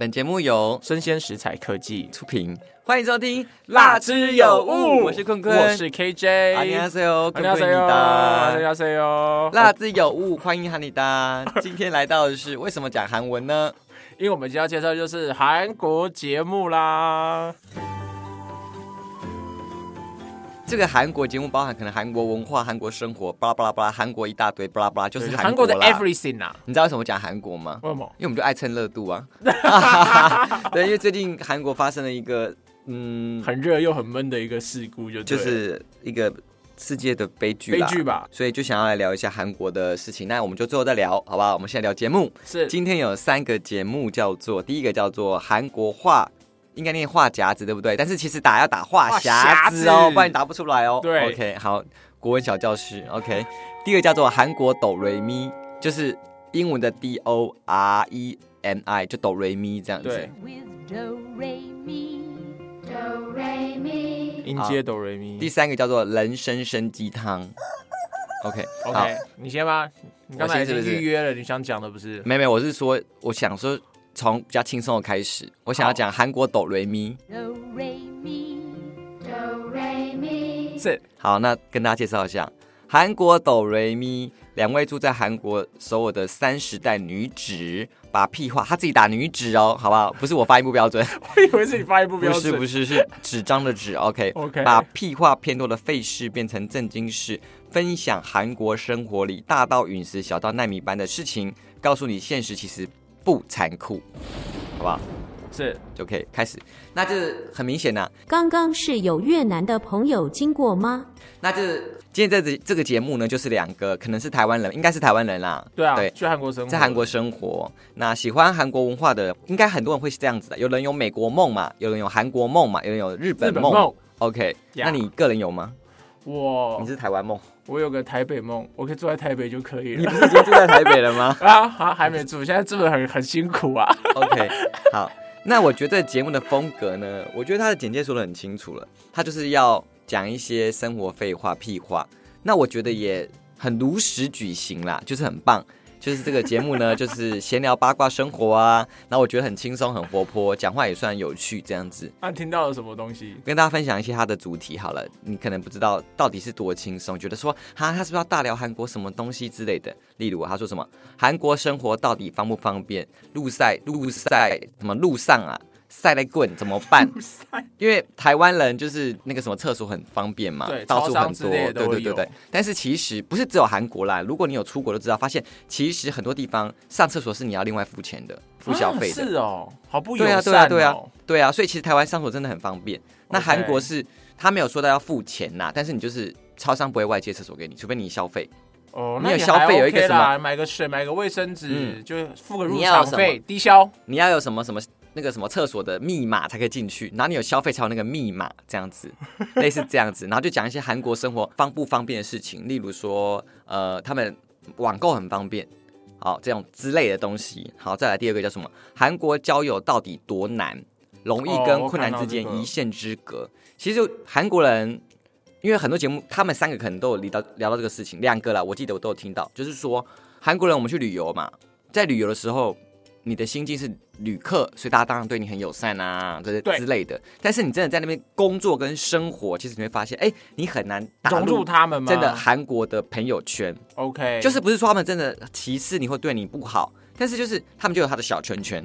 本节目由生鲜食材科技出品欢迎收听辣之有物我是坤坤。我是 kj 欢迎阿 c 哦坤坤你的欢迎阿 c 哦辣之有物欢迎哈李达。今天来到的是为什么讲韩文呢？因为我们今天要介绍就是韩国节目啦。这个韩国节目包含可能韩国文化、韩国生活，巴拉巴拉巴拉，韩国一大堆，巴拉巴拉，就是韩国的 everything 啊。你知道为什么讲韩国吗？为什么？因为我们就爱蹭热度啊。对，因为最近韩国发生了一个嗯，很热又很闷的一个事故，就就是一个世界的悲剧悲剧吧。所以就想要来聊一下韩国的事情。那我们就最后再聊，好不好？我们现在聊节目。是，今天有三个节目，叫做第一个叫做韩国话。应该念话夹子对不对？但是其实打要打话匣子哦，不然你答不出来哦。对，OK，好，国文小教室，OK。第二个叫做韩国哆瑞咪，就是英文的 D O R E M I，就哆瑞咪这样子。对。音阶哆瑞咪。第三个叫做人生生鸡汤，OK，OK，你先吧。你刚才已经预约了，你想讲的不是？没没，我是说，我想说。从比较轻松的开始，我想要讲韩国哆瑞咪。哆瑞咪，哆瑞咪。是好，那跟大家介绍一下韩国哆瑞咪，两位住在韩国首尔的三十代女子，把屁话，她自己打女子哦，好不好？不是我发音不标准，我以为是你发音不标准，不是不是是纸张的纸，OK OK，把屁话偏多的费事变成正经事，分享韩国生活里大到陨石，小到奈米般的事情，告诉你现实其实。不残酷，好不好？是就可以开始。那这很明显呐。刚刚是有越南的朋友经过吗？那这今天这这个节目呢，就是两个可能是台湾人，应该是台湾人啦。对啊，对，去韩国生活，在韩国生活。那喜欢韩国文化的，应该很多人会是这样子的。有人有美国梦嘛？有人有韩国梦嘛？有人有日本梦？OK，那你个人有吗？我，你是台湾梦。我有个台北梦，我可以住在台北就可以了。你不是已经住在台北了吗？啊，还还没住，现在住的很很辛苦啊。OK，好，那我觉得节目的风格呢，我觉得他的简介说的很清楚了，他就是要讲一些生活废话、屁话。那我觉得也很如实举行啦，就是很棒。就是这个节目呢，就是闲聊八卦生活啊，然后我觉得很轻松很活泼，讲话也算有趣这样子。那听到了什么东西？跟大家分享一些他的主题好了，你可能不知道到底是多轻松，觉得说哈他是不是要大聊韩国什么东西之类的？例如他说什么韩国生活到底方不方便？路赛路赛什么路上啊？晒来棍怎么办？因为台湾人就是那个什么厕所很方便嘛，对，到处很多，对对对对。但是其实不是只有韩国啦，如果你有出国都知道，发现其实很多地方上厕所是你要另外付钱的，付消费的。是哦，好不友善。对啊，对啊，对啊，对啊。所以其实台湾上厕所真的很方便。那韩国是他没有说到要付钱呐，但是你就是超商不会外借厕所给你，除非你消费。哦，你有消费有一个什么？买个水，买个卫生纸，就付个入场费，低消。你要有什么什么？那个什么厕所的密码才可以进去，然后你有消费才有那个密码，这样子，类似这样子，然后就讲一些韩国生活方不方便的事情，例如说，呃，他们网购很方便，好，这种之类的东西。好，再来第二个叫什么？韩国交友到底多难？容易跟困难之间一线之隔。其实韩国人，因为很多节目，他们三个可能都有聊到聊到这个事情，两个了，我记得我都有听到，就是说韩国人我们去旅游嘛，在旅游的时候。你的心境是旅客，所以大家当然对你很友善啊，这些之类的。但是你真的在那边工作跟生活，其实你会发现，哎，你很难融入他们。真的韩国的朋友圈，OK，就是不是说他们真的歧视你或对你不好，但是就是他们就有他的小圈圈。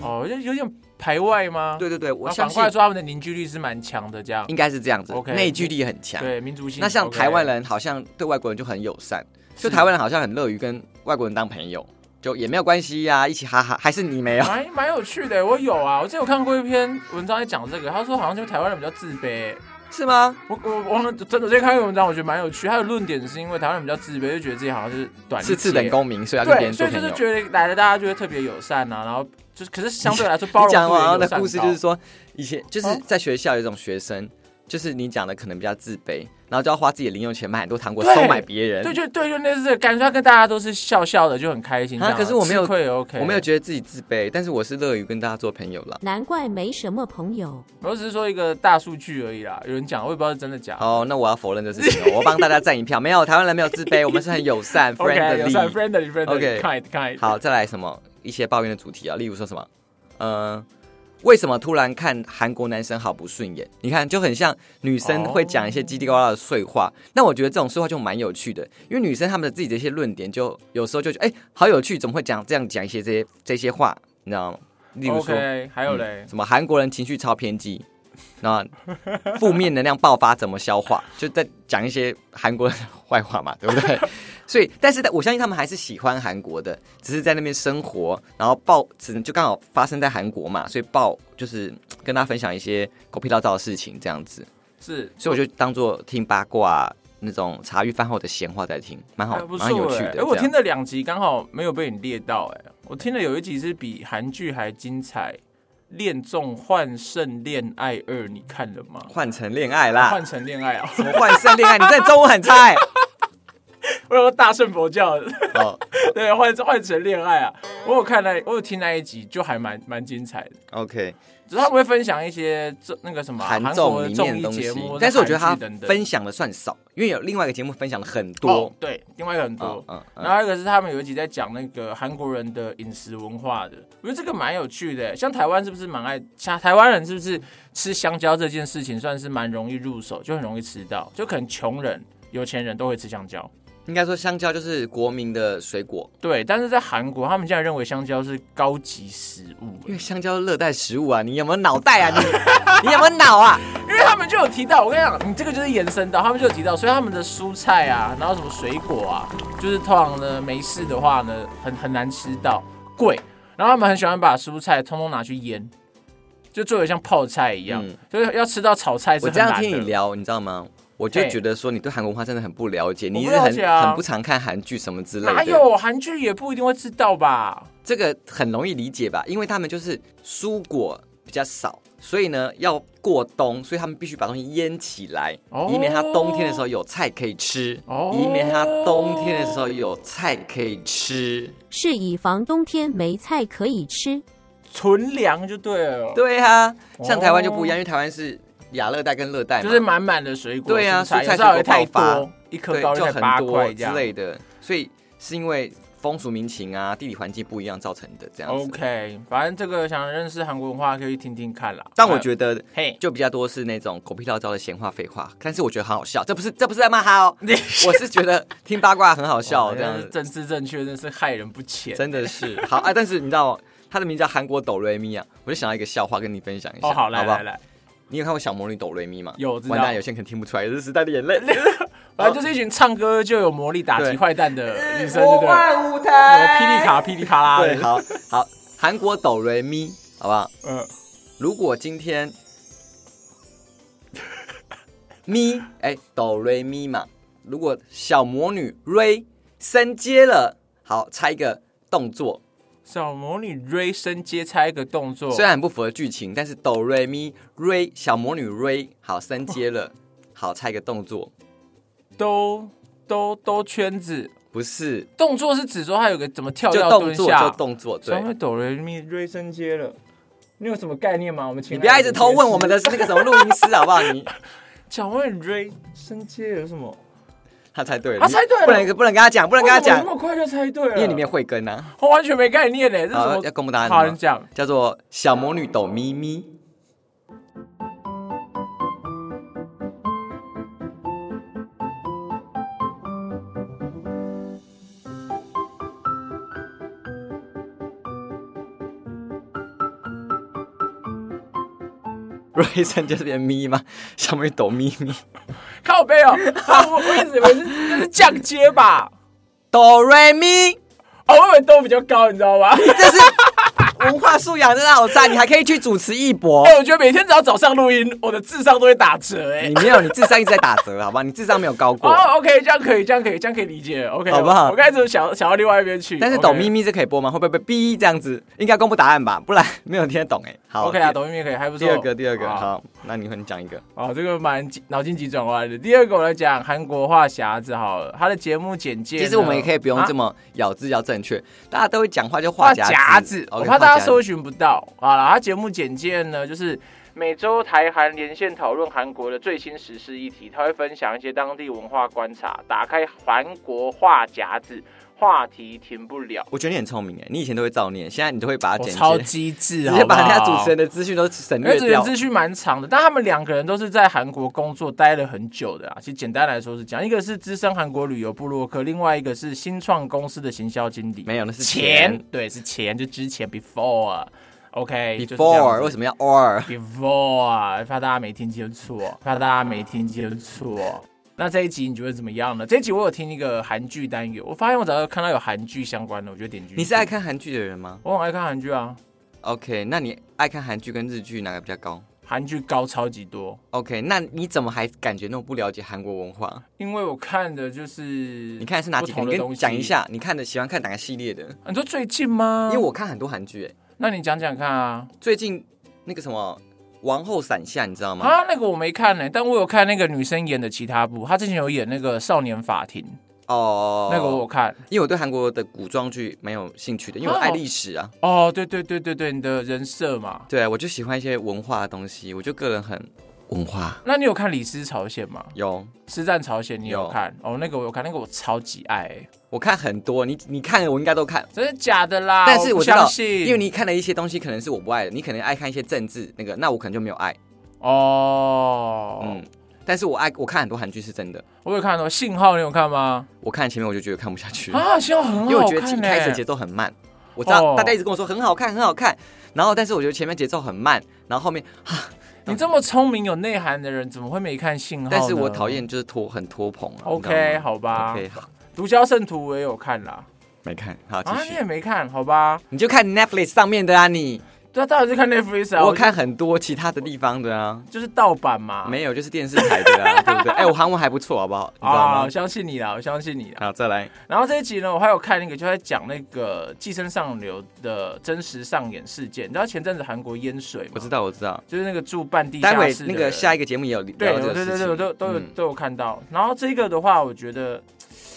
哦，就有点排外吗？对对对，我相信说他们的凝聚力是蛮强的，这样应该是这样子。OK，内聚力很强，对民族性。那像台湾人好像对外国人就很友善，就台湾人好像很乐于跟外国人当朋友。就也没有关系呀，一起哈哈，还是你没有？蛮蛮有趣的，我有啊，我之前有看过一篇文章在讲这个，他说好像就台湾人比较自卑，是吗？我我忘了，真的之前看过文章，我觉得蛮有趣。他的论点是因为台湾人比较自卑，就觉得自己好像是短是次等公民，所以要跟别人做朋友。所以就是觉得来了大家就会特别友善啊，然后就是可是相对来说包容。讲完的故事就是说，以前就是在学校有一种学生。就是你讲的可能比较自卑，然后就要花自己的零用钱买很多糖果收买别人。对，就对，就那是感觉跟大家都是笑笑的，就很开心。可是我没有，OK，我没有觉得自己自卑，但是我是乐于跟大家做朋友了。难怪没什么朋友。我只是说一个大数据而已啦，有人讲，我也不知道是真的假。哦，那我要否认这事情，我帮大家站一票。没有，台湾人没有自卑，我们是很友善，friendly，友善，friendly，friendly。OK，看一看。好，再来什么？一些抱怨的主题啊，例如说什么，呃，为什么突然看韩国男生好不顺眼？你看就很像女生会讲一些叽里呱啦的碎话。那我觉得这种碎话就蛮有趣的，因为女生她们的自己的一些论点，就有时候就觉得哎、好有趣，怎么会讲这样讲一些这些这些话？你知道吗？例如说。还有嘞，什么韩国人情绪超偏激，那负面能量爆发怎么消化？就在讲一些韩国人的坏话嘛，对不对？所以，但是我相信他们还是喜欢韩国的，只是在那边生活，然后报只能就刚好发生在韩国嘛，所以报就是跟大家分享一些狗屁叨叨的事情这样子，是，所以我就当做听八卦那种茶余饭后的闲话在听，蛮好蛮有。趣的。哎，我听了两集刚好没有被你列到，哎，我听了有一集是比韩剧还精彩，《恋综换胜恋爱二》，你看了吗？换成恋爱啦，换成恋爱啊！什么换胜恋爱？你真的中文很差哎、我有个大圣佛教的，哦对，换换成恋爱啊！我有看那，我有听那一集，就还蛮蛮精彩的。，OK。只是他们会分享一些这那个什么韩国综的综艺节目，，但是我觉得他分享的算少，因为有另外一个节目分享了很哦多。对，另外一个很多嗯。嗯然后还有一个是他们有一集在讲那个韩国人的饮食文化的，我觉得这个蛮有趣的。像台湾是不是蛮爱，像台湾人是不是吃香蕉这件事情算是蛮容易入手，就很容易吃到，就可能穷人、有钱人都会吃香蕉。应该说香蕉就是国民的水果，对，但是在韩国，他们竟然认为香蕉是高级食物，因为香蕉是热带食物啊，你有没有脑袋啊？你 你有没有脑啊？因为他们就有提到，我跟你讲，你这个就是延伸到他们就有提到，所以他们的蔬菜啊，然后什么水果啊，就是通常呢没事的话呢，很很难吃到，贵。然后他们很喜欢把蔬菜通通拿去腌，就做的像泡菜一样，嗯就是要吃到炒菜是我这样。听你聊，你知道吗？我就嘿觉得说你对韩国文化真的很不了解，你不是很啊很不常看韩剧什么之类的。哪有韩剧也不一定会知道吧？这个很容易理解吧？因为他们就是蔬果比较少，所以呢要过冬，所以他们必须把东西腌起来，哦以免它冬天的时候有菜可以吃，哦以免它冬天的时候有菜可以吃。是以防冬天没菜可以吃。存粮就对了，对啊，像台湾就哦不一样，因为台湾是亚热带跟热带，就是满满的水果，对啊蔬菜蔬菜有时候也太多，一颗对就很多之。类的，所以是因为风俗民情啊、地理环境不一样造成的这样子。OK，反正这个想认识韩国文化可以听听看啦。但我觉得嘿，就比较多是那种狗屁叨叨的闲话废话，但是我觉得很好笑。这不是这不是在骂他哦，我是觉得听八卦很好笑，这样政治正确，真是害人不浅。真的是好啊。但是你知道他的名字叫韩国哆瑞咪啊，我就想到一个笑话跟你分享一下，哦，好，来不好来？来，你有看过小魔女哆瑞咪吗？有完蛋，有些人可能听不出来，这是时代的眼泪。反正就是一群唱歌就有魔力打击对坏蛋的 女生，对不对？舞有霹雳卡、霹雳卡啦的。对，好好，韩国哆瑞咪，好不好？嗯，如果今天咪哎哆瑞咪嘛，如果小魔女瑞升阶了，好猜一个动作，小魔女瑞升阶猜一个动作，虽然很不符合剧情，但是哆瑞咪瑞小魔女瑞好升阶了，好猜一个动作，兜兜兜圈子。不是动作是指说他有个怎么跳就跃动作蹲下就，动作，对小。魔女哆瑞咪瑞升阶了。你有什么概念吗？我们请你不要一直偷问我们的那个什么录音师好不好？你 小魔女瑞升阶有什么？他猜对了，他猜对了不能不能跟他讲，不能跟他讲这么，那么快就猜对了，因为里面慧根啊。我完全没概念嘞，这是什，么要？公布答案好，了吗？你讲。叫做小魔女抖咪咪。瑞森就是变咪吗？小魔女抖咪咪，靠背哦，啊我我一直以为是这是降阶吧，哆瑞咪，哦，我以为都比较高，你知道吗？这是文化素养真的好赞，你还可以去主持艺博 哎、。我觉得每天只要早上录音，我的智商都会打折哎、你没有，你智商一直在打折，好吧？你智商没有高过。哦，OK，这样可以，这样可以，这样可以理解，OK，好不好我我刚才只是想想到另外一边去，但是抖咪咪这可以播吗？会不会被逼这样子？应该公布答案吧，不然没有听得懂哎。好 OK 啊，抖咪咪可以，还不错。第二个，第二个，好，好，那你会你讲一个。哦，这个蛮脑筋急转弯的。第二个我来讲韩国话匣子好了，他的节目简介，其实我们也可以不用这么。咬字要正确，大家都会讲话就画画夹夹子，我 OK，怕大画他搜寻不到。好了，他节目简介呢，就是每周台韩连线讨论韩国的最新时事议题，他会分享一些当地文化观察。打开韩国话夹子，话题停不了。我觉得你很聪明哎，你以前都会造念，现在你都会把它剪我超辑，机智，直接把人家主持人的资讯都省因为略掉。主持人资讯蛮长的，但他们两个人都是在韩国工作待了很久的啊。其实简单来说是这样，一个是资深韩国旅游部落客，另外一个是新创公司的行销经理。没有，那是钱，对，是钱，就之前 before。OK，就是这样 before 子为什么要 or？before 啊，怕大家没听清楚，怕大家没听清楚。那这一集你觉得怎么样呢？这一集我有听一个韩剧单元，我发现我只要看到有韩剧相关的，我就点进去。你是爱？看韩剧的人吗我很爱看韩剧啊，？OK，那你爱看韩剧跟日剧哪个比较高韩剧高超级多，？OK，那你怎么还感觉那么不了解韩国文化？因为我看的就是你看的是哪几个？你跟不同的东西讲一下，你看的喜欢看哪个系列的？你说最近吗？因为我看很多韩剧，哎，那你讲讲看啊。最近那个什么《王后伞下》，你知道吗？啊，那个我没看呢、但我有看那个女生演的其他部，她之前有演那个《少年法庭》，哦，那个我有看。因为我对韩国的古装剧蛮有兴趣的，因为我爱历史啊。哦，对对对对对，你的人设嘛。对啊，我就喜欢一些文化的东西，我就个人很文化。那你有看《李斯朝鲜》吗？有，《师战朝鲜》你有有看？哦，那个我有看，那个我超级爱、欸。我看很多，你你看的我应该都看。真的假的啦？但是我我知道相，信，因为你看了一些东西，可能是我不爱的，你可能爱看一些政治那个，那我可能就没有爱。哦，嗯，但是我爱我看很多韩剧是真的，我有看到《信号》，你有看吗？我看前面我就觉得看不下去，啊，《信号》很好看、欸，因为我觉得一开始节奏很慢。我知道哦大家一直跟我说很好看，很好看，然后但是我觉得前面节奏很慢，然后后面，你这么聪明有内涵的人，怎么会没看《信号》？但是我讨厌就是拖很拖棚啊。OK，好吧。OK，好，毒枭圣徒我也有看啦。没看，好继啊，你也。没看，好吧？你就看 Netflix 上面的啊，你对啊，当然是看 Netflix 啊。我就看很多其他的地方的啊，就是盗版嘛。没有就是电视台的啊，对不对？哎，我韩文还不错，好不好？你知道啊，吗我？相信你啦，我相信你啦。好，再来。然后这一集呢，我还有看那个，就在讲那个《寄生上流》的真实上演事件。你知道前阵子韩国淹水吗？我知道，我知道。就是那个住半地下待会室那个下一一个节目也有对。对对对，我都都有嗯都有看到。然后这个的话，我觉得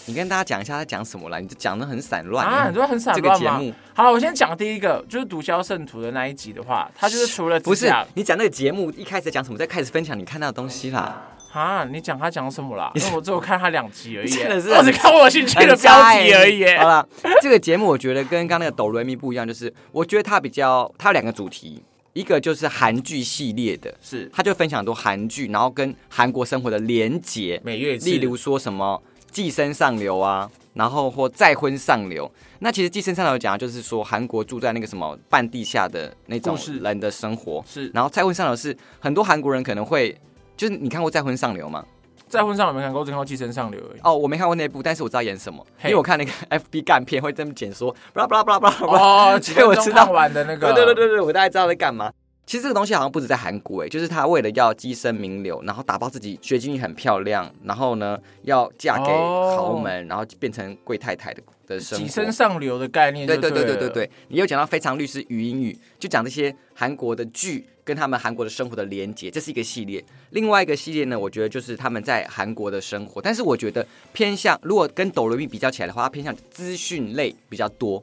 你跟大家讲一下他讲什么啦，你就讲的很散乱啊，很多很散乱这个。节目好了，我先讲第一个，就是《毒枭圣徒》的那一集的话，他就是除了不是你讲那个节目一开始讲什么，再开始分享你看到的东西啦。啊，你讲他讲什么啦？因为我只有 看他两集而已，真的是我只看我有兴趣的很标题而已。好了，这个节目我觉得跟刚刚那个抖瑞咪不一样，就是我觉得它比较，它有两个主题，一个就是韩剧系列的，是他就分享很多韩剧，然后跟韩国生活的连结，每月例如说什么寄生上流啊，然后或再婚上流。那其实寄生上流讲的就是说韩国住在那个什么半地下的那种人的生活，是然后再婚上流是很多韩国人可能会。就是你看过《再婚上流》吗？再婚上流没看过？我只看过《寄生上流》而已。哦，我没看过那部，但是我知道演什么，因嘿为我看那个 FB 干片会这么剪说，巴拉巴拉巴拉巴拉巴拉。哦，几所以分钟我知道看完的那个，对对对对对，我大概知道在干嘛。其实这个东西好像不止在韩国诶，就是他为了要跻身名流，然后打包自己学经历很漂亮，然后呢要嫁给哦豪门，然后变成贵太太的的生活。寄生上流的概念就对对对对对对，你又讲到非常律师语音语，就讲这些韩国的剧跟他们韩国的生活的连接，这是一个系列。另外一个系列呢，我觉得就是他们在韩国的生活，但是我觉得偏向如果跟抖罗密比较起来的话，它偏向资讯类比较多。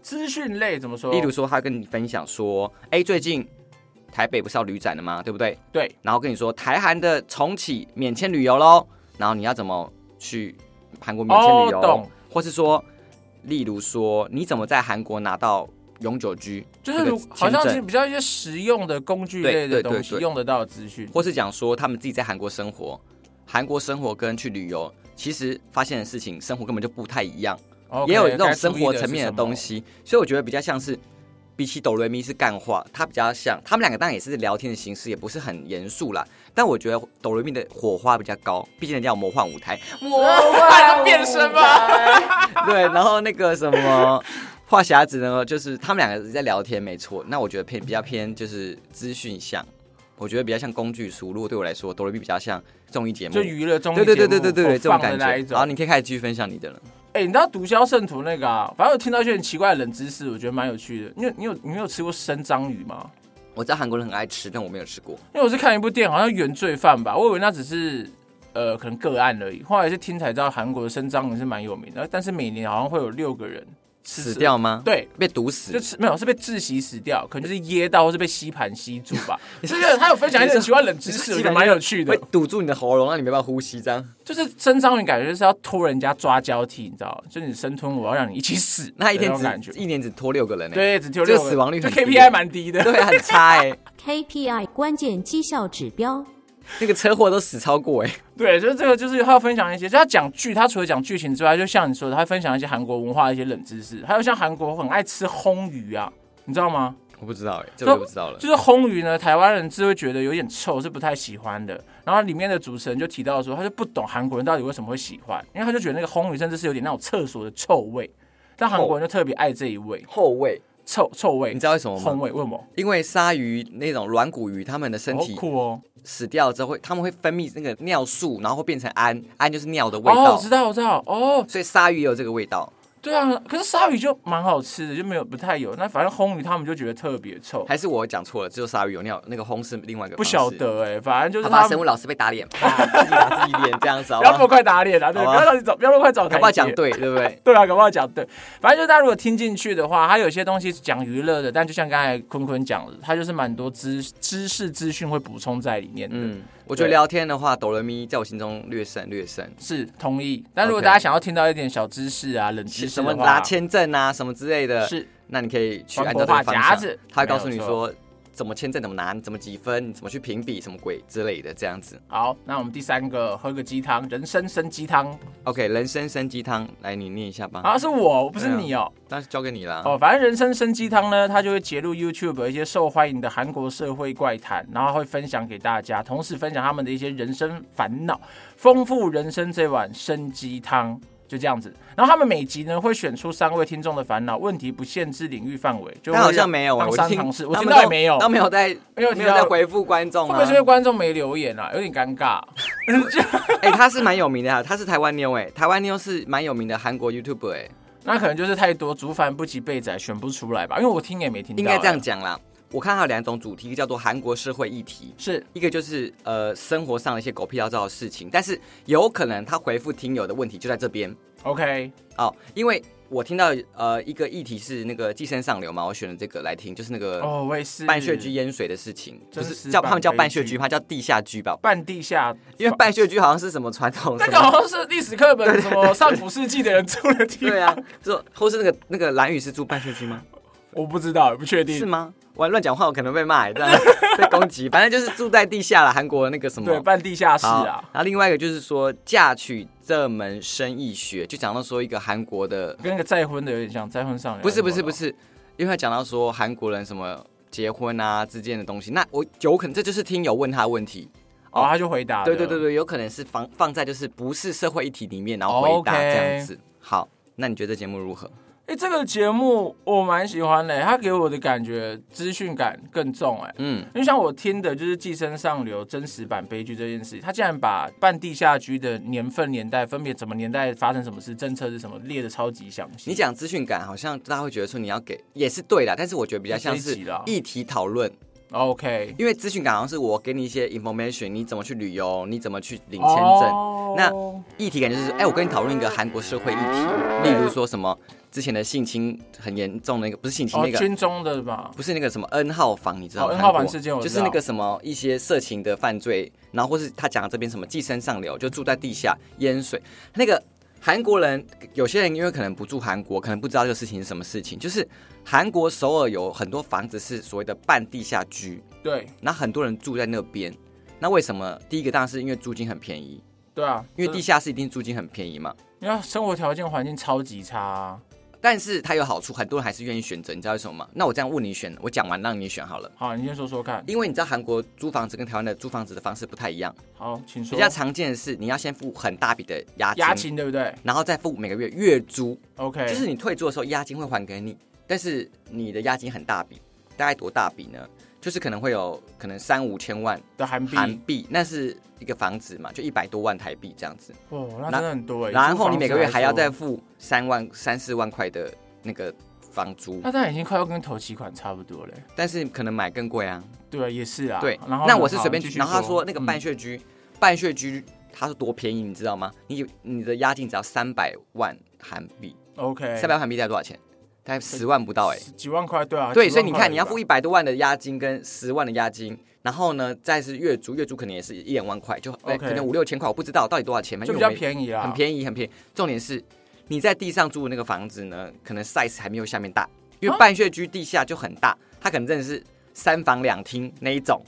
资讯类怎么说？例如说，他跟你分享说，哎，最近台北不是要旅展的吗？对不对？对，然后跟你说台韩的重启免签旅游喽，然后你要怎么去韩国免签旅游？或是说，例如说你怎么在韩国拿到永久居，就是如好像是比较一些实用的工具类的东西对用得到的资讯。或是讲说他们自己在韩国生活，韩国生活跟去旅游，其实发现的事情生活根本就不太一样。也有这种生活层面的东西，所以我觉得比较像是。比起哆瑞咪是干话，它比较像他们两个当然也是聊天的形式，也不是很严肃啦。但我觉得哆瑞咪的火花比较高，毕竟人家有魔幻舞台，魔幻的变身吗？对，然后那个什么话匣子呢，就是他们两个在聊天，没错。那我觉得偏比较偏就是资讯向，我觉得比较像工具书。如果对我来说，哆瑞咪比较像综艺节目，就娱乐综艺对对对节目对对对对，这种感觉。好，种。你可以开始继续分享你的了。哎、你知道毒枭圣徒那个啊？反正我听到一些很奇怪的冷知识，我觉得蛮有趣的。你有你有你有吃过生章鱼吗？我知道韩国人很爱吃，但我没有吃过。因为我是看一部电影，好像原罪犯吧，我以为那只是呃可能个案而已，后来是听才知道韩国的生章鱼是蛮有名的，但是每年好像会有六个人死掉吗？，对，被毒死就。吃没有是被窒息死掉，可能就是噎到或是被吸盘吸住吧。这个他有分享一些很奇怪冷知识，我觉得蛮有趣的会。堵住你的喉咙，让你没办法呼吸，这样。就是生章鱼感觉就是要拖人家抓交替，你知道，就是你生吞我要让你一起死，那一天只感觉只。一年只拖六个人呢。对，只拖六个人死亡率就 KPI 蛮低的。对啊，很差哎。KPI 关键绩效指标。那个车祸都死超过哎。对，就是这个，就是他要分享一些，就他讲剧，他除了讲剧情之外，就像你说的，他分享一些韩国文化的一些冷知识，还有像韩国很爱吃烘鱼啊，你知道吗？我不知道哎，这个我不知道了。就是烘鱼呢，台湾人是会觉得有点臭，是不太喜欢的。然后里面的主持人就提到说，他就不懂韩国人到底为什么会喜欢，因为他就觉得那个烘鱼甚至是有点那种厕所的臭味，但韩国人就特别爱这一味后味，臭臭味，你知道为什么吗？烘味为什么？因为鲨鱼那种软骨鱼，它们的身好体酷哦！死掉之后会，他们会分泌那个尿素，然后会变成氨，氨就是尿的味哦，道我知，道，我知道，哦，所以鲨鱼也有这个味道。对啊，可是鲨鱼就蛮好吃的，就没有不太有。那反正烘鱼他们就觉得特别臭，还是我讲错了，只有鲨鱼有尿，那个烘是另外一个。不晓得哎、反正就是好吧，他生物老师被打脸，啪，自己打自己脸这样子，好 不要那么？快打脸啊，对，不要让你找，不要那么快找台阶搞不好讲。对，对不对？对啊，搞不好讲对，反正就是大家如果听进去的话，它有些东西是讲娱乐的，但就像刚才坤坤讲的，它就是蛮多知知识资讯会补充在里面的。嗯，我觉得聊天的话，哆来咪在我心中略胜略胜。是同意，但如果大家想要听到一点小知识啊、冷知识什么的话拿签证啊，什么之类的，是。那你可以去按照这个方向。夹子，他会告诉你说怎么签证怎么拿，你怎么几分，你怎么去评比什么鬼之类的，这样子。好。那我们第三个喝个鸡汤，人参参鸡汤 OK，人参参鸡汤，来你念一下吧。啊，是我，不是你哦。那是交给你啦。哦，反正人参参鸡汤呢，它就会揭露 YouTube 一些受欢迎的韩国社会怪谈，然后会分享给大家，同时分享他们的一些人生烦恼，丰富人生这碗参鸡汤。就这样子，然后他们每集呢会选出三位听众的烦恼，问题不限制领域范围，就好像没有啊，我听当尝试，我听到也没有，都没有在没有没有在回复观众啊会不会是因。为观众没留言啊？有点尴尬。哎，他是蛮有名的啊，他是台湾妞哎，台湾妞是蛮有名的韩国 YouTube 哎，那可能就是太多，竹凡不及被宰，选不出来吧？因为我听也没听到、应该这样哎讲啦。我看它有两种主题，一个叫做韩国社会议题，是。一个就是呃生活上的一些狗屁倒灶的事情，但是有可能他回复听友的问题就在这边。OK，哦，因为我听到呃一个议题是那个寄生上流嘛，我选了这个来听，就是那个哦，我也是。半穴居淹水的事情，不真实版是叫他们叫半血居，它叫地下居吧？半地下，因为半穴居好像是什么传统那个好像是历史课本什么上古世纪的人住的地方。对啊，就或是那个那个蓝雨是住半血居吗？我不知道，不确定。是吗？我乱讲话，我可能被骂，这样 被攻击。反正就是住在地下了，韩国那个什么对，半地下室啊。然后另外一个就是说嫁娶这门生意学，就讲到说一个韩国的，跟那个再婚的有点像，再婚上流。不是不是不，是，因为他讲到说韩国人什么结婚啊之间的东西，那我有可能这就是听友问他的问题。哦，他就回答。对对对对，有可能是放放在就是不是社会议题里面，然后回答这样子。好，那你觉得节目如何？哎，这个节目我蛮喜欢的，它给我的感觉资讯感更重哎。嗯，因为像我听的就是《寄生上流》真实版悲剧这件事，他竟然把半地下居的年份、年代分别怎么年代发生什么事、政策是什么列的超级详细。你讲资讯感，好像大家会觉得说你要给也是对的，但是我觉得比较像是议题讨论。OK 因为资讯感好像是我给你一些 information，你怎么去旅游，你怎么去领签证。哦那议题感就是，哎、我跟你讨论一个韩国社会议题，例如说什么之前的性侵很严重的那个，不是性侵哦那个，军中的吧？不是那个什么 N 号房，你知道吗？哦，N 号房事件就是那个什么一些色情的犯罪，然后或是他讲的这边什么寄生上流，就住在地下淹水。那个韩国人，有些人因为可能不住韩国，可能不知道这个事情是什么事情，就是韩国首尔有很多房子是所谓的半地下居，对那很多人住在那边。那为什么？第一个当然是因为租金很便宜，对啊，因为地下室一定租金很便宜嘛。你看生活条件环境超级差、啊。但是它有好处，很多人还是愿意选择，你知道为什么吗？那我这样问你选，我讲完让你选好了。好，你先说说看。因为你知道韩国租房子跟台湾的租房子的方式不太一样，好，请说。比较常见的是你要先付很大笔的押金，押金对不对然后再付每个月月租，？OK，就是你退租的时候押金会还给你，但是你的押金很大笔，大概多大笔呢？就是可能会有可能三五千万的韩币。韩币，那是一个房子嘛，就一百多万台币这样子，哦，那真的很多哎。然后你每个月还要再付三万三四万块的那个房租，那当然已经快要跟头期款差不多了。但是可能买更贵啊。对啊，也是啊。对，然后那我是随便然后他说那个嗯半血居，半血居它是多便宜，你知道吗？你你的押金只要三百万韩币，嗯 OK，三百万韩币大概多少钱？大概十万不到哎、几万块，对啊，对，所以你看，你要付一百多万的押金跟十万的押金，然后呢，再是月租，月租可能也是一两万块，就、可能五六千块，我不知道到底多少钱，就比较，便宜啊，很便宜，很便宜。重点是你在地上租的那个房子呢，可能 size 还没有下面大，因为啊？半穴居地下就很大，它可能真的是三房两厅那一种。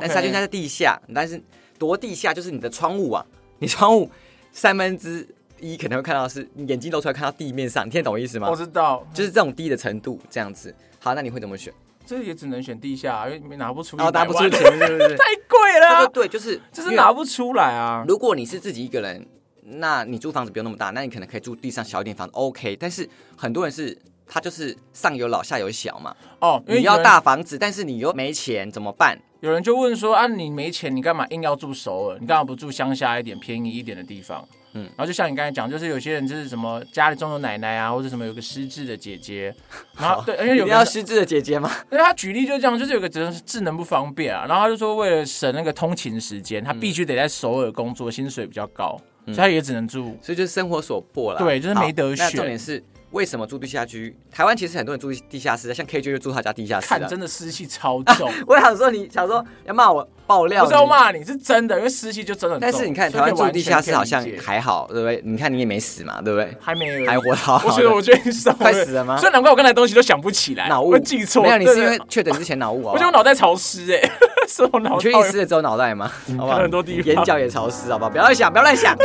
但是它就在地下，但是多地下就是你的窗户啊，你窗户三分之一可能会看到是你眼睛露出来看到地面上，你听得懂我意思吗我？知道，就是这种低的程度这样子。好，那你会怎么选？这也只能选地下，因为没拿不出，然后拿不出钱，，是不是？太贵了对，就是就是拿不出来啊。如果你是自己一个人，那你租房子不用那么大，那你可能可以住地上小一点房子，OK。但是很多人是他就是上有老下有小嘛，哦，你要大房子，但是你又没钱怎么办？有人就问说啊，你没钱，你干嘛硬要住首尔？你干嘛不住乡下一点、便宜一点的地方？嗯嗯，然后就像你刚才讲，就是有些人就是什么家里总有奶奶啊，或者什么有个失智的姐姐，然后对，而且有个要失智的姐姐吗？因为他举例就这样，就是有个智智能不方便啊，然后他就说为了省那个通勤时间，他必须得在首尔工作，薪水比较高，所以他也只能住。所以就是生活所迫啦。对就是没得选重点是为什么住地下居？台湾其实很多人住地下室，像 KJ 就住他家地下室啊。看真的湿气超重，我想说你想说要骂我爆料，不是要你骂你，是真的，因为湿气就真的。但是你看台湾住地下室好像还好，对不对？你看你也没死嘛，对不对？还没还活得好好的 我觉得我觉得你死快死了吗所以难怪我刚才东西都想不起来，脑雾我记错。没有，你是因对为确诊之前脑雾啊。我觉得我脑袋潮湿哎，是我脑你确袋定湿了之后脑袋吗？好吧？很多地方眼角也潮湿，好不好？不要乱想，不要乱想。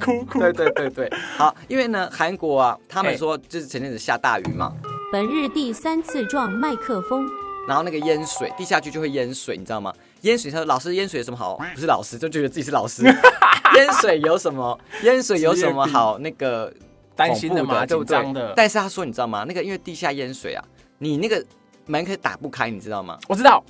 哭哭。对对对对，好，因为呢，韩国啊，他们哎说就是前阵子下大雨嘛，本日第三次撞麦克风。然后那个淹水，地下去就会淹水，你知道吗？淹水，他说老师淹水有什么好？不是老师，就觉得自己是老师。淹水有什么？淹水有什么好？那个担心的嘛，紧张的？。但是他说，你知道吗？那个因为地下淹水啊，你那个门可以打不开，你知道吗？我知道，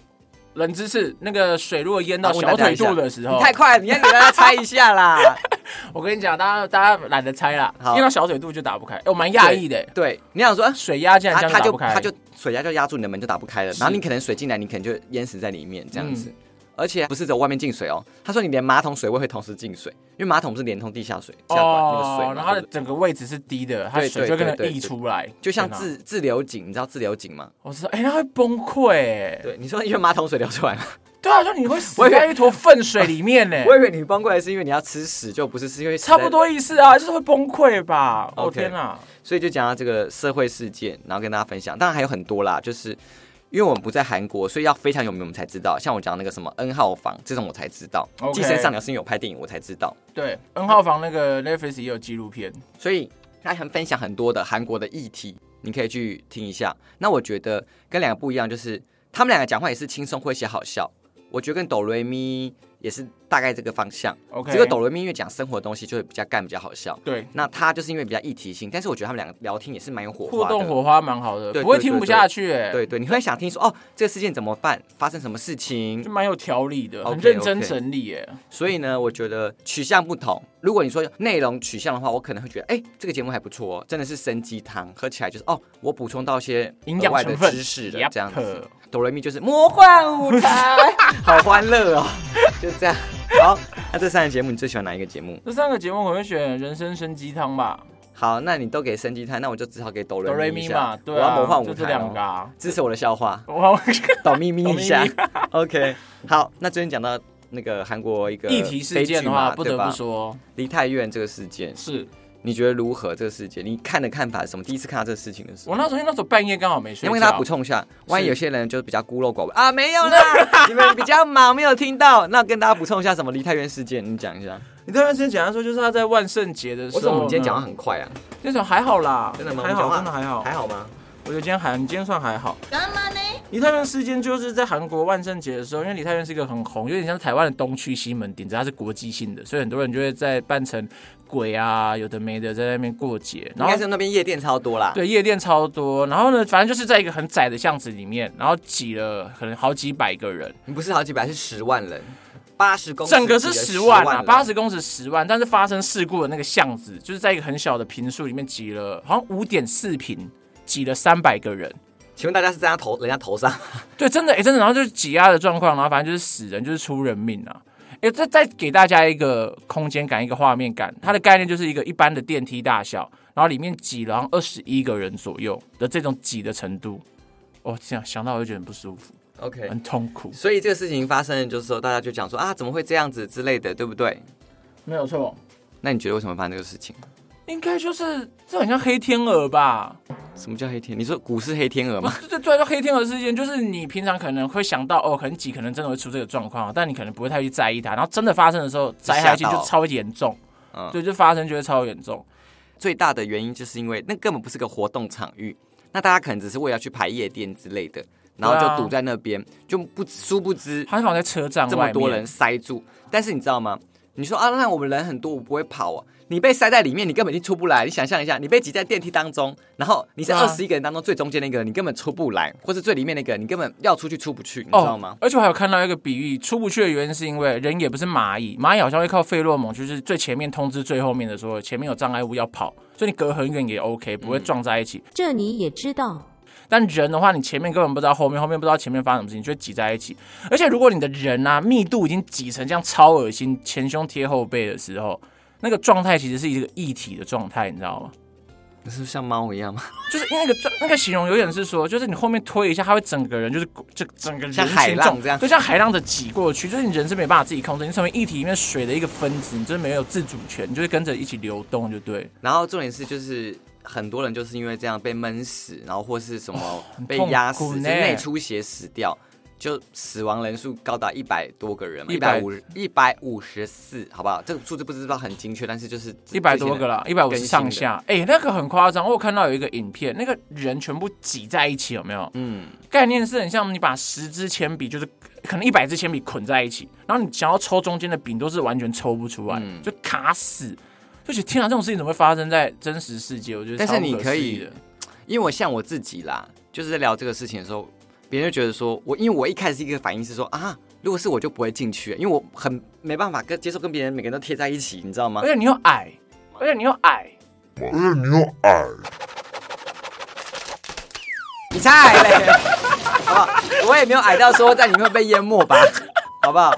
冷知识，那个水如果淹到小腿肚的时候。你，太快了，你要给大家猜一下啦。我跟你讲，大家大家懒得猜啦，好。淹到小腿肚就打不开。哎我蛮讶异的，哎对，你想说，啊水压竟然他他这样打不开，就它就水压就压住你的门就打不开了，然后你可能水进来，你可能就淹死在里面这样子。嗯而且不是只有外面进水哦，他说你连马桶水位会同时进水，因为马桶不是连通地下水下管那个水然后它的整个位置是低的，它水就跟着对对溢出来，就像，自自流井，你知道自流井吗？我知道，哎，它会崩溃，哎，对，你说因为马桶水流出来吗？对啊，说你会死我以为在一坨粪水里面呢，我以为你崩溃是因为你要吃屎，就不是是因为差不。多意思啊，就是会崩溃吧？哦天哪！所以就讲到这个社会事件，然后跟大家分享。当然还有很多啦，就是因为我们不在韩国，所以要非常有名我们才知道。像我讲那个什么 N 号房这种我才知道寄生上流是因为有拍电影我才知道。对，N 号房那个 Netflix 也有纪录片，所以他很分享很多的韩国的议题，你可以去听一下。那我觉得跟两个不一样，就是他们两个讲话也是轻松诙谐好笑。我觉得跟哆瑞咪也是大概这个方向。OK 这个哆瑞咪因为讲生活的东西就会比较干比较好笑。对，那他就是因为比较议题性，但是我觉得他们两个聊天也是蛮有火花的。互动火花蛮好的，对不会听不下去，哎，对对，你会想听说哦，这个事件怎么办？发生什么事情就？蛮有条理的，很 OK，认真整理，哎，所以呢，我觉得取向不同。如果你说内容取向的话，我可能会觉得，哎、这个节目还不错哦，真的是生鸡汤，喝起来就是哦，我补充到一些营养成分知识的这样子。哆来咪就是魔幻舞台，好欢乐哦，就这样。好，那这三个节目你最喜欢哪一个节目？这三个节目我会选人生生鸡汤吧，好，那你都给生鸡汤，那我就只好给哆哆瑞咪来咪一下。嘛，对我要啊，魔幻舞台、哦，就这两个啊，支持我的笑话，哇，抖咪咪一下。OK，好，那最近讲到那个韩国一个议题事件的话，不得不说。离太远这个事件，是你觉得如何？这个世界，你看的看法是什么？第一次看到这个事情的时候，我那时候那时候半夜刚好没睡觉，因为大家补充一下，万一有些人就是比较孤陋寡闻啊，没有啦，你们比较忙，没有听到。那跟大家补充一下什么梨泰院事件，你讲一下。你这段时间简单说，就是他在万圣节的时候，为什么我们今天讲的很快啊？那时候还好啦，真的吗？还好，真的还好，还好吗？我觉得今天还，你今天算还好。梨泰院事件就是在韩国万圣节的时候，因为梨泰院是一个很红，有点像台湾的东区西门町，只是它是国际性的，所以很多人就会在扮成鬼啊，有的没的在那边过节。应然后该是那边夜店超多啦。，对夜店超多，然后呢，反正就是在一个很窄的巷子里面，然后挤了可能好几百个人，不是好几百，是十万人，八十公整个是十万啊，人八十公尺十万，但是发生事故的那个巷子，就是在一个很小的平数里面挤了，好像五点四平，挤了三百个人。请问大家是在他头人家头上？对，真的，哎、真的，然后就是挤压的状况，然后反正就是死人，就是出人命啊。哎、再再给大家一个空间感，一个画面感，它的概念就是一个一般的电梯大小，然后里面挤了二十一个人左右的这种挤的程度，哦，这样想到我就觉得很不舒服，OK，很痛苦。所以这个事情发生，就是说大家就讲说啊，怎么会这样子之类的，对不对？没有错，那你觉得为什么发生这个事情？应该就是这很像黑天鹅吧？什么叫黑天？你说股市黑天鹅吗？对对，就黑天鹅事件，就是你平常可能会想到哦，可能挤可能真的会出这个状况，但你可能不会太去在意它，然后真的发生的时候，灾害性就超严重，嗯对，就发生就会超严重。最大的原因就是因为那根本不是个活动场域，那大家可能只是为了去排夜店之类的，然后就堵在那边，就不殊不知他放在车站这么多人塞住。但是你知道吗？你说啊，那我们人很多，我不会跑啊。你被塞在里面，你根本就出不来。你想象一下，你被挤在电梯当中，然后你是二十一个人当中最中间那个，你根本出不来，或是最里面那个，你根本要出去出不去，你知道吗？而且我还有看到一个比喻，出不去的原因是因为人也不是蚂蚁，蚂蚁好像会靠费洛蒙，就是最前面通知最后面的说前面有障碍物要跑，所以你隔很远也 OK，不会撞在一起。这你也知道。但人的话，你前面根本不知道后面，后面不知道前面发生什么事情，就会挤在一起。而且如果你的人啊密度已经挤成这样超恶心，前胸贴后背的时候，那个状态其实是一个一体的状态，你知道吗？不是像猫一样吗？就是那个状那个形容有点是说，就是你后面推一下，它会整个人就是就整个人像海浪这样就像海浪的挤过去，就是你人是没办法自己控制，你成为液体里面水的一个分子，你就是没有自主权，你就会跟着一起流动，就对。然后重点是，就是很多人就是因为这样被闷死，然后或是什么被痛压死，内出血死掉，就死亡人数高达一百多个人嘛，一100百五一百五十四，好不好？这个数字不知道很精确，但是就是一百多个了。了，一百五十上下，哎、那个很夸张。我有看到有一个影片，那个人全部挤在一起，有没有？嗯，概念是很像你把十支铅笔，就是可能一百支铅笔捆在一起，然后你想要抽中间的饼，都是完全抽不出来，嗯就卡死。就觉得天啊，这种事情怎么会发生在真实世界？我觉得但是你可以因为我像我自己啦，就是在聊这个事情的时候，别人就觉得说我，因为我一开始一个反应是说啊，如果是我就不会进去，因为我很没办法跟接受跟别人每个人都贴在一起，你知道吗而？且你又矮，而且你又矮，你又矮嘞，好不好？我也没有矮到说在里面被淹没吧，好不好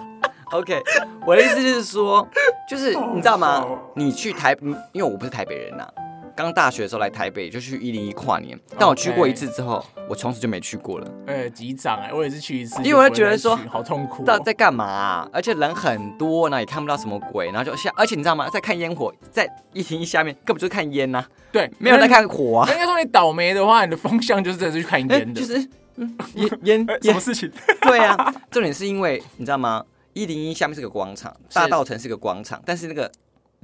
？OK，我的意思就是说，就是你知道吗？你去台，因为我不是台北人呐、刚大学的时候来台北就去一零一跨年，但我去过一次之后，我从此就没去过了。呃，级长哎，我也是去一次，因为我就觉得说好痛苦、哦。到底在干嘛啊、而且人很多，然后也看不到什么鬼，然后就下，而且你知道吗？在看烟火，在一零一下面根本就是看烟呐、对，没有在看火啊那。应该说你倒霉的话，你的方向就是真的是去看哎烟的，就是嗯烟烟哎什么事情？对啊，重点是因为你知道吗？一零一下面是个广场，大道城是个广场，但是那个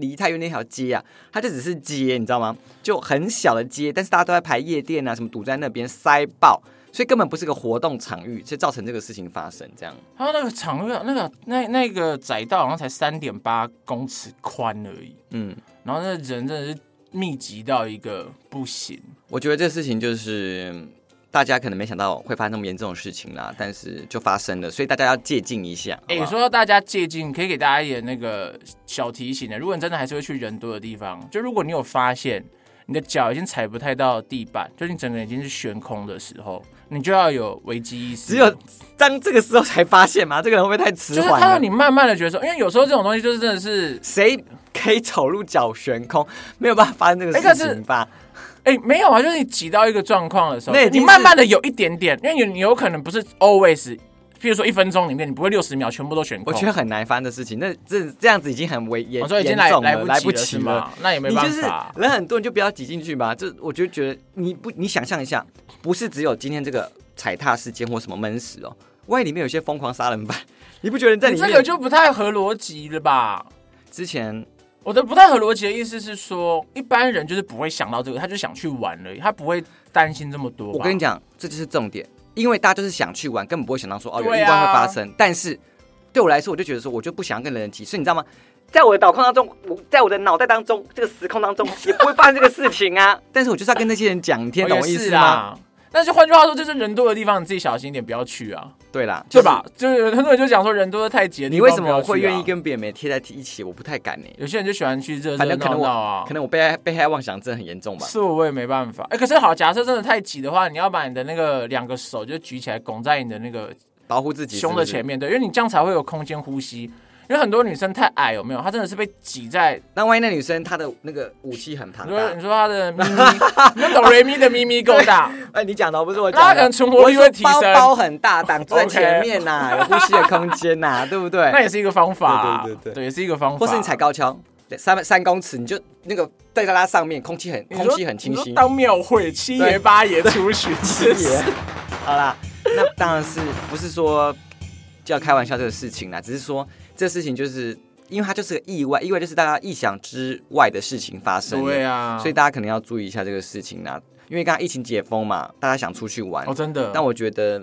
梨泰院那条街啊，它就只是街，你知道吗？就很小的街，但是大家都在排夜店啊，什么堵在那边塞爆，所以根本不是个活动场域，所以造成这个事情发生。这样，它那个场域，那个那那个窄道好像才三点八公尺宽而已，嗯，然后那人真的是密集到一个不行。我觉得这事情就是嗯大家可能没想到会发生那么严重的事情啦，但是就发生了，所以大家要借鉴一下。哎、说到大家借鉴，可以给大家一点那个小提醒的。如果你真的还是会去人多的地方，就如果你有发现你的脚已经踩不太到地板，就是你整个人已经是悬空的时候，你就要有危机意识。只有当这个时候才发现吗？这个人会不会太迟就是缓了？看到你慢慢的觉得说，因为有时候这种东西就是真的是，谁可以走路脚悬空？没有办法发生这个事情吧？哎、没有啊，就是你挤到一个状况的时候那你慢慢的有一点点，因为你你有可能不是 always，譬如说一分钟里面你不会六十秒全部都选空，我觉得很难翻的事情。那这这样子已经很危严我说已经来来不及了？那也没你就是办法。人很多，你就不要挤进去吧。这我就觉得你不，你想象一下，不是只有今天这个踩踏事件或什么闷死哦，万一里面有些疯狂杀人犯，你不觉得在里面这个就不太合逻辑了吧？之前我的不太合逻辑的意思是说，一般人就是不会想到这个，他就想去玩而已，他不会担心这么多。我跟你讲，这就是重点，因为大家就是想去玩，根本不会想到说哦有意外会发生。但是对我来说，我就觉得说，我就不想要跟人挤，所以你知道吗？在我的脑控当中，我在我的脑袋当中，这个时空当中 也不会发生这个事情啊。但是我就是要跟那些人讲，你听懂我意思吗？啦。但是换句话说，就是人多的地方，你自己小心一点，不要去啊，对啦，对吧？就是很多人就讲说，人多的太挤你为什么会愿意？跟别人没贴在一起？我不太敢呢、有些人就喜欢去热热可能啊可。能我被害被害妄想症很严重吧。是我我也没办法。哎、可是好，假设真的太挤的话，你要把你的那个两个手就举起来，拱在你的那个保护自己胸的前面，对，因为你这样才会有空间呼吸。因为很多女生太矮，有没有？她真的是被挤在。那万一那女生她的那个武器很庞你说大你，说她的 咪咪，那种瑞咪的咪咪够大，哎，你讲的不是我讲的，可能存活率会提我说升，包包很大，挡住在前面呐，有呼吸的空间呐，对不对？那也是一个方法啊。对对对也是一个方法。或是你踩高跷，三三公尺，你就那个在它上面，空气很空气很清新。当庙会七爷八爷出巡，七爷，好啦，那当然是不是说就要开玩笑这个事情啦，只是说这事情就是因为它就是个意外，意外就是大家意想之外的事情发生了，对啊，所以大家可能要注意一下这个事情啊。因为刚刚疫情解封嘛，大家想出去玩，哦，真的。但我觉得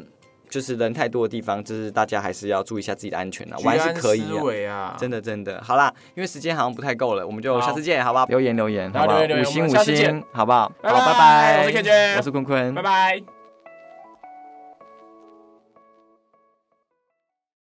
就是人太多的地方，就是大家还是要注意一下自己的安全啦。玩是可以啊，真的真的，好啦，因为时间好像不太够了，我们就下次见，好不好？留言留言，好不好？五星五星，好不好？拜好，拜拜拜。我是 KJ 我是坤坤，拜拜。